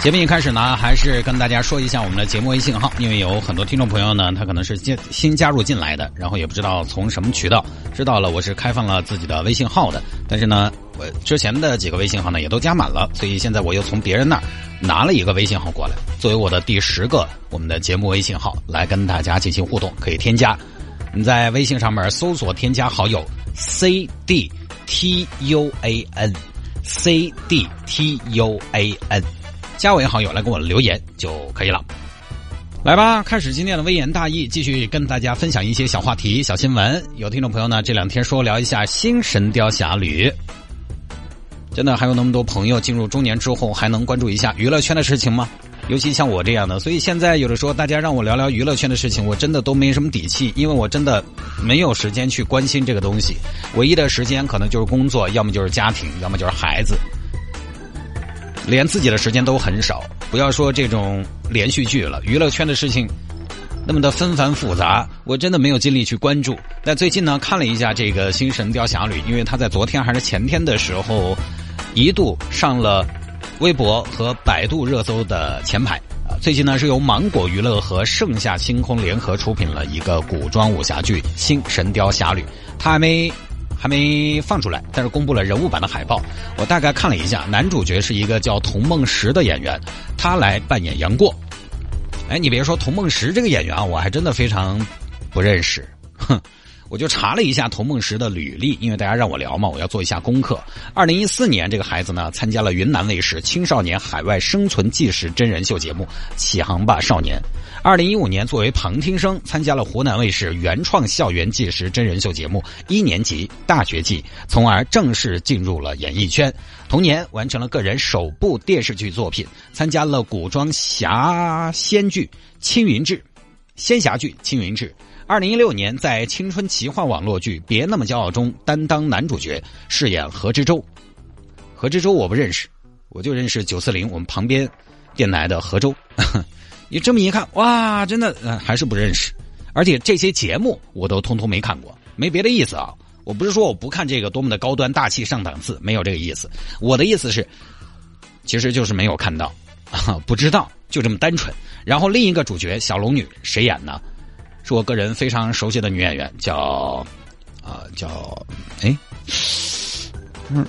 节目一开始呢，还是跟大家说一下我们的节目微信号，因为有很多听众朋友呢，他可能是新新加入进来的，然后也不知道从什么渠道知道了我是开放了自己的微信号的，但是呢，我之前的几个微信号呢也都加满了，所以现在我又从别人那儿拿了一个微信号过来，作为我的第十个我们的节目微信号来跟大家进行互动，可以添加。你在微信上面搜索添加好友 C D T U A N C D T U A N，加为好友来给我留言就可以了。来吧，开始今天的微言大义，继续跟大家分享一些小话题、小新闻。有听众朋友呢，这两天说聊一下新《神雕侠侣》，真的还有那么多朋友进入中年之后还能关注一下娱乐圈的事情吗？尤其像我这样的，所以现在有的时候大家让我聊聊娱乐圈的事情，我真的都没什么底气，因为我真的没有时间去关心这个东西。唯一的时间可能就是工作，要么就是家庭，要么就是孩子，连自己的时间都很少。不要说这种连续剧了，娱乐圈的事情那么的纷繁复杂，我真的没有精力去关注。但最近呢，看了一下这个《新神雕侠侣》，因为他在昨天还是前天的时候，一度上了。微博和百度热搜的前排啊，最近呢是由芒果娱乐和盛夏星空联合出品了一个古装武侠剧《新神雕侠侣》，它还没还没放出来，但是公布了人物版的海报。我大概看了一下，男主角是一个叫童梦石的演员，他来扮演杨过。哎，你别说童梦石这个演员啊，我还真的非常不认识，哼。我就查了一下童梦石的履历，因为大家让我聊嘛，我要做一下功课。二零一四年，这个孩子呢参加了云南卫视青少年海外生存纪实真人秀节目《启航吧少年》。二零一五年，作为旁听生参加了湖南卫视原创校园纪实真人秀节目《一年级大学季》，从而正式进入了演艺圈。同年，完成了个人首部电视剧作品，参加了古装侠仙剧《青云志》，仙侠剧《青云志》。二零一六年，在青春奇幻网络剧《别那么骄傲》中担当男主角，饰演何之洲。何之洲我不认识，我就认识九四零我们旁边电台的何洲。你这么一看，哇，真的还是不认识。而且这些节目我都通通没看过，没别的意思啊。我不是说我不看这个多么的高端大气上档次，没有这个意思。我的意思是，其实就是没有看到，不知道，就这么单纯。然后另一个主角小龙女谁演呢？是我个人非常熟悉的女演员，叫，啊叫，哎，嗯，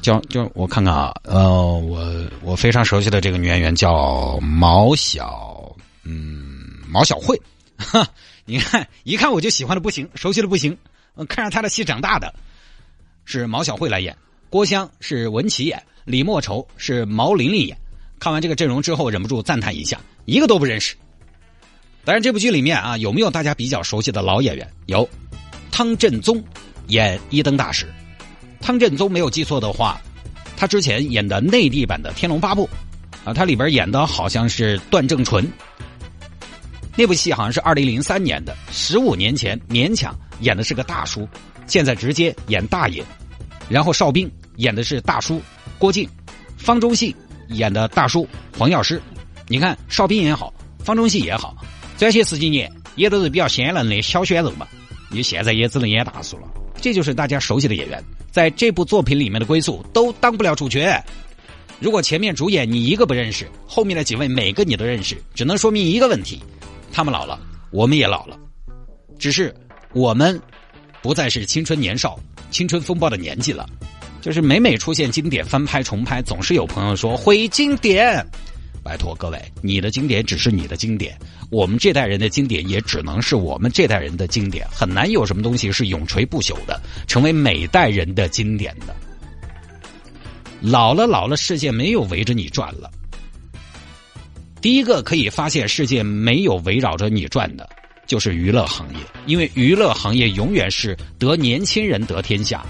叫叫我看看啊，呃，我我非常熟悉的这个女演员叫毛小，嗯，毛小慧，哈，你看一看我就喜欢的不行，熟悉的不行，看着她的戏长大的，是毛小慧来演，郭襄是文琪演，李莫愁是毛玲玲演，看完这个阵容之后，忍不住赞叹一下，一个都不认识。当然，这部剧里面啊，有没有大家比较熟悉的老演员？有，汤镇宗演一灯大使。汤镇宗没有记错的话，他之前演的内地版的《天龙八部》，啊，他里边演的好像是段正淳。那部戏好像是二零零三年的，十五年前勉强演的是个大叔，现在直接演大爷。然后邵兵演的是大叔郭靖，方中信演的大叔黄药师。你看邵兵也好，方中信也好。这些十几年也都是比较鲜嫩的小鲜肉嘛，你现在也只能演大叔了。这就是大家熟悉的演员，在这部作品里面的归宿都当不了主角。如果前面主演你一个不认识，后面的几位每个你都认识，只能说明一个问题：他们老了，我们也老了。只是我们不再是青春年少、青春风暴的年纪了。就是每每出现经典翻拍重拍，总是有朋友说毁经典。拜托各位，你的经典只是你的经典，我们这代人的经典也只能是我们这代人的经典，很难有什么东西是永垂不朽的，成为每代人的经典的。老了老了，世界没有围着你转了。第一个可以发现世界没有围绕着你转的，就是娱乐行业，因为娱乐行业永远是得年轻人得天下。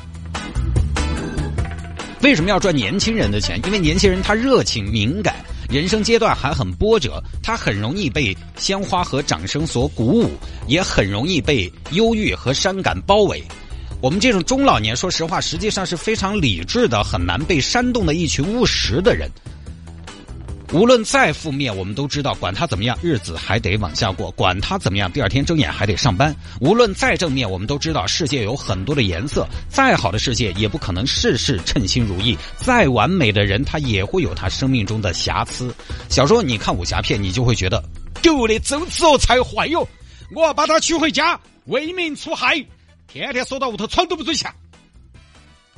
为什么要赚年轻人的钱？因为年轻人他热情敏感。人生阶段还很波折，他很容易被鲜花和掌声所鼓舞，也很容易被忧郁和伤感包围。我们这种中老年，说实话，实际上是非常理智的，很难被煽动的一群务实的人。无论再负面，我们都知道，管他怎么样，日子还得往下过；管他怎么样，第二天睁眼还得上班。无论再正面，我们都知道，世界有很多的颜色，再好的世界也不可能事事称心如意。再完美的人，他也会有他生命中的瑕疵。小时候你看武侠片，你就会觉得，狗的周芷若才坏哟！我要把她娶回家，为民除害，天天锁到屋头，床都不准下。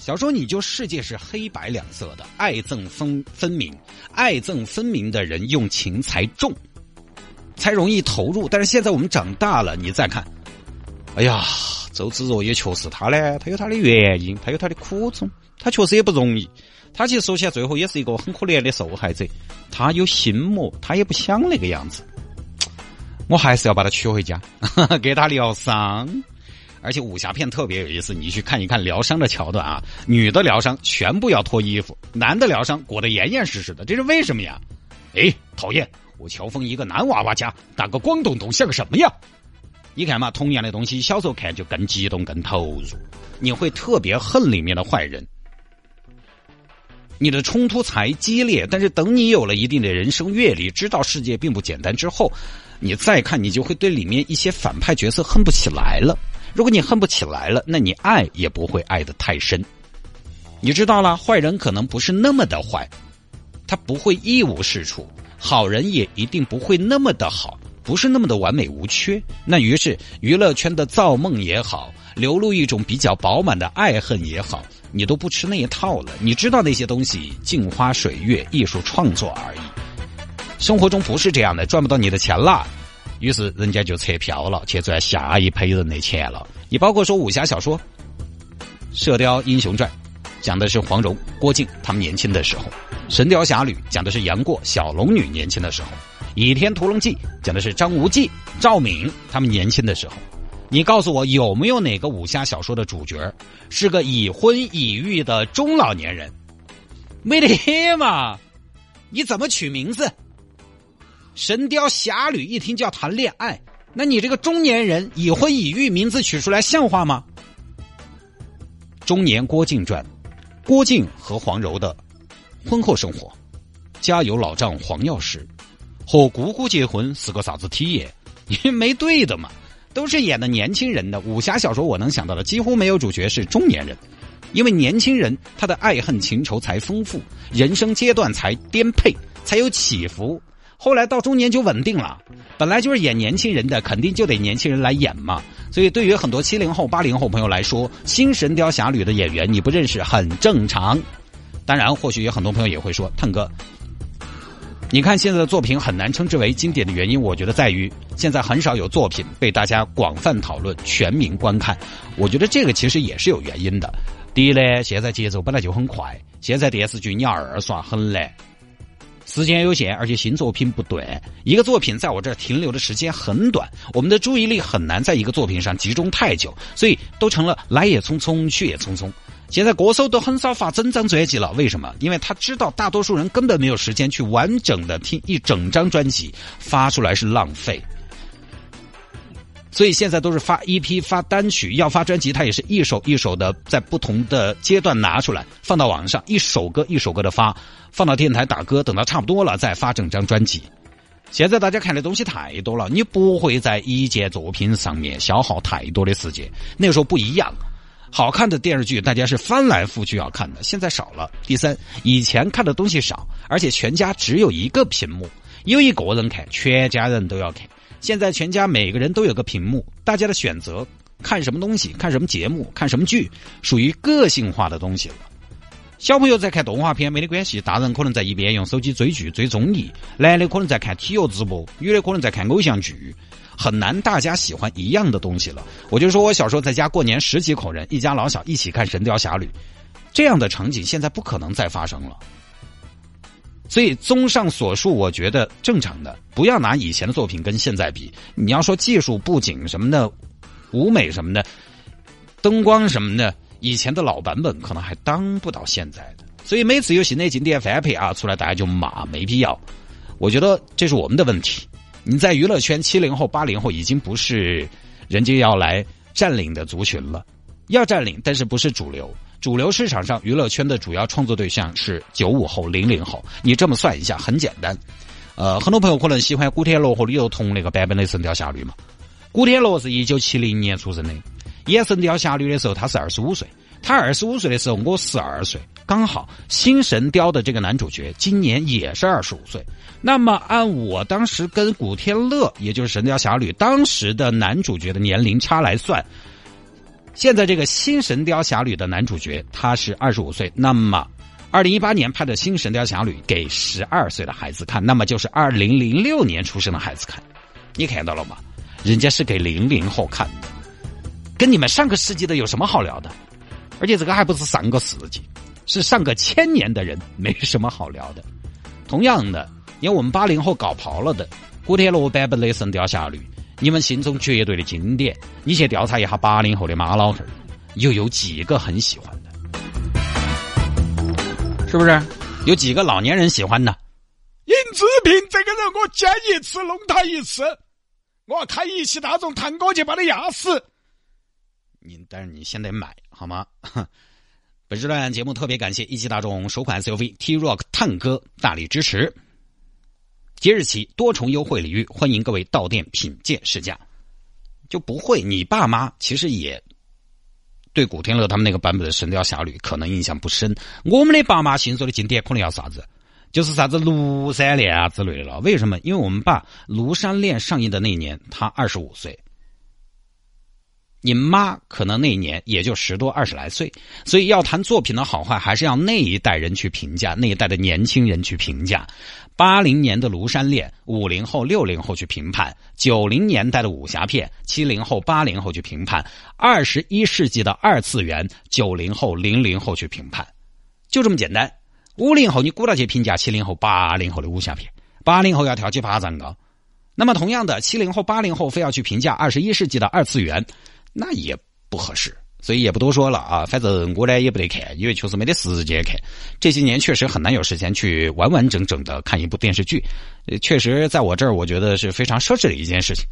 小时候你就世界是黑白两色的，爱憎分分明，爱憎分明的人用情才重，才容易投入。但是现在我们长大了，你再看，哎呀，周芷若也确实他呢，他有他的原因，他有他的苦衷，他确实也不容易。他其实说起来，最后也是一个很可怜的受害者。他有心魔，他也不想那个样子。我还是要把他娶回家，给他疗伤。而且武侠片特别有意思，你去看一看疗伤的桥段啊，女的疗伤全部要脱衣服，男的疗伤裹得严严实实的，这是为什么呀？哎，讨厌！我乔峰一个男娃娃家打个光东东像个什么呀？你看嘛，同样的东西，小时候看就更激动、更投入，你会特别恨里面的坏人，你的冲突才激烈。但是等你有了一定的人生阅历，知道世界并不简单之后，你再看，你就会对里面一些反派角色恨不起来了。如果你恨不起来了，那你爱也不会爱得太深。你知道了，坏人可能不是那么的坏，他不会一无是处；好人也一定不会那么的好，不是那么的完美无缺。那于是娱乐圈的造梦也好，流露一种比较饱满的爱恨也好，你都不吃那一套了。你知道那些东西镜花水月、艺术创作而已。生活中不是这样的，赚不到你的钱了。于是人家就撤票了，去赚下一批人的钱了。你包括说武侠小说《射雕英雄传》，讲的是黄蓉、郭靖他们年轻的时候；《神雕侠侣》讲的是杨过、小龙女年轻的时候；《倚天屠龙记》讲的是张无忌、赵敏他们年轻的时候。你告诉我，有没有哪个武侠小说的主角是个已婚已育的中老年人？没得嘛？你怎么取名字？神雕侠侣一听就要谈恋爱，那你这个中年人已婚已育，名字取出来像话吗？中年郭靖传，郭靖和黄柔的婚后生活，家有老丈黄药师，和姑姑结婚是个啥子体验？因为没对的嘛，都是演的年轻人的武侠小说，我能想到的几乎没有主角是中年人，因为年轻人他的爱恨情仇才丰富，人生阶段才颠沛，才有起伏。后来到中年就稳定了，本来就是演年轻人的，肯定就得年轻人来演嘛。所以对于很多七零后、八零后朋友来说，新《神雕侠侣》的演员你不认识很正常。当然，或许有很多朋友也会说：“腾哥，你看现在的作品很难称之为经典的原因，我觉得在于现在很少有作品被大家广泛讨论、全民观看。我觉得这个其实也是有原因的。第一呢，现在节奏本来就很快，现在电视剧你要二刷很难。”时间有限，而且新作品不短。一个作品在我这儿停留的时间很短，我们的注意力很难在一个作品上集中太久，所以都成了来也匆匆，去也匆匆。现在歌手都很少发整张专辑了，为什么？因为他知道大多数人根本没有时间去完整的听一整张专辑，发出来是浪费。所以现在都是发 EP、发单曲，要发专辑，他也是一首一首的在不同的阶段拿出来放到网上，一首歌一首歌的发，放到电台打歌，等到差不多了再发整张专辑。现在大家看的东西太多了，你不会在一件作品上面消耗太多的时间。那个时候不一样，好看的电视剧大家是翻来覆去要看的，现在少了。第三，以前看的东西少，而且全家只有一个屏幕，有一个人看，全家人都要看。现在全家每个人都有个屏幕，大家的选择看什么东西、看什么节目、看什么剧，属于个性化的东西了。小朋友在看动画片没得关系，大人可能在一边用手机追剧、追综艺，男的可能在看体育直播，女的可能在看偶像剧，很难大家喜欢一样的东西了。我就说我小时候在家过年十几口人，一家老小一起看《神雕侠侣》，这样的场景现在不可能再发生了。所以，综上所述，我觉得正常的，不要拿以前的作品跟现在比。你要说技术、布景什么的，舞美什么的，灯光什么的，以前的老版本可能还当不到现在的。所以每次有新的经典翻配啊出来，大家就骂，没必要。我觉得这是我们的问题。你在娱乐圈，七零后、八零后已经不是人家要来占领的族群了，要占领，但是不是主流。主流市场上，娱乐圈的主要创作对象是九五后、零零后。你这么算一下，很简单。呃，很多朋友可能喜欢古天乐和李幼彤那个版本的《神雕侠侣》嘛。古天乐是一九七零年出生的，演《神雕侠侣》的时候他是二十五岁，他二十五岁的时候我十二岁，刚好新神雕的这个男主角今年也是二十五岁。那么按我当时跟古天乐，也就是《神雕侠侣》当时的男主角的年龄差来算，现在这个新《神雕侠侣》的男主角他是二十五岁，那么。二零一八年拍的新《神雕侠侣》给十二岁的孩子看，那么就是二零零六年出生的孩子看，你看到了吗？人家是给零零后看的，跟你们上个世纪的有什么好聊的？而且这个还不是上个世纪，是上个千年的人，没什么好聊的。同样的，因为我们八零后搞刨了的古天乐版本的《神雕侠侣》，你们心中绝对的经典，你去调查一下八零后的马老汉儿，又有几个很喜欢的？是不是有几个老年人喜欢呢？尹志平这个人，我见一次弄他一次，我要开一汽大众探戈去把他压死。你但是你先得买好吗？本时段节目特别感谢一汽大众首款 SUV T Rock 探戈大力支持。即日起多重优惠礼遇，欢迎各位到店品鉴试驾。就不会，你爸妈其实也。对古天乐他们那个版本的《神雕侠侣》可能印象不深，我们的爸妈心中的经典可能要啥子，就是啥子《庐山恋》啊之类的了。为什么？因为我们爸《庐山恋》上映的那年他二十五岁。你妈可能那一年也就十多二十来岁，所以要谈作品的好坏，还是要那一代人去评价，那一代的年轻人去评价。八零年的《庐山恋》，五零后、六零后去评判；九零年代的武侠片，七零后、八零后去评判；二十一世纪的二次元，九零后、零零后去评判，就这么简单。五零后你鼓捣去评价七零后、八零后的武侠片，八零后要跳起爬山高。那么同样的，七零后、八零后非要去评价二十一世纪的二次元。那也不合适，所以也不多说了啊。反正我呢也不得看，因为确实没得时间看。这些年确实很难有时间去完完整整的看一部电视剧，确实在我这儿我觉得是非常奢侈的一件事情。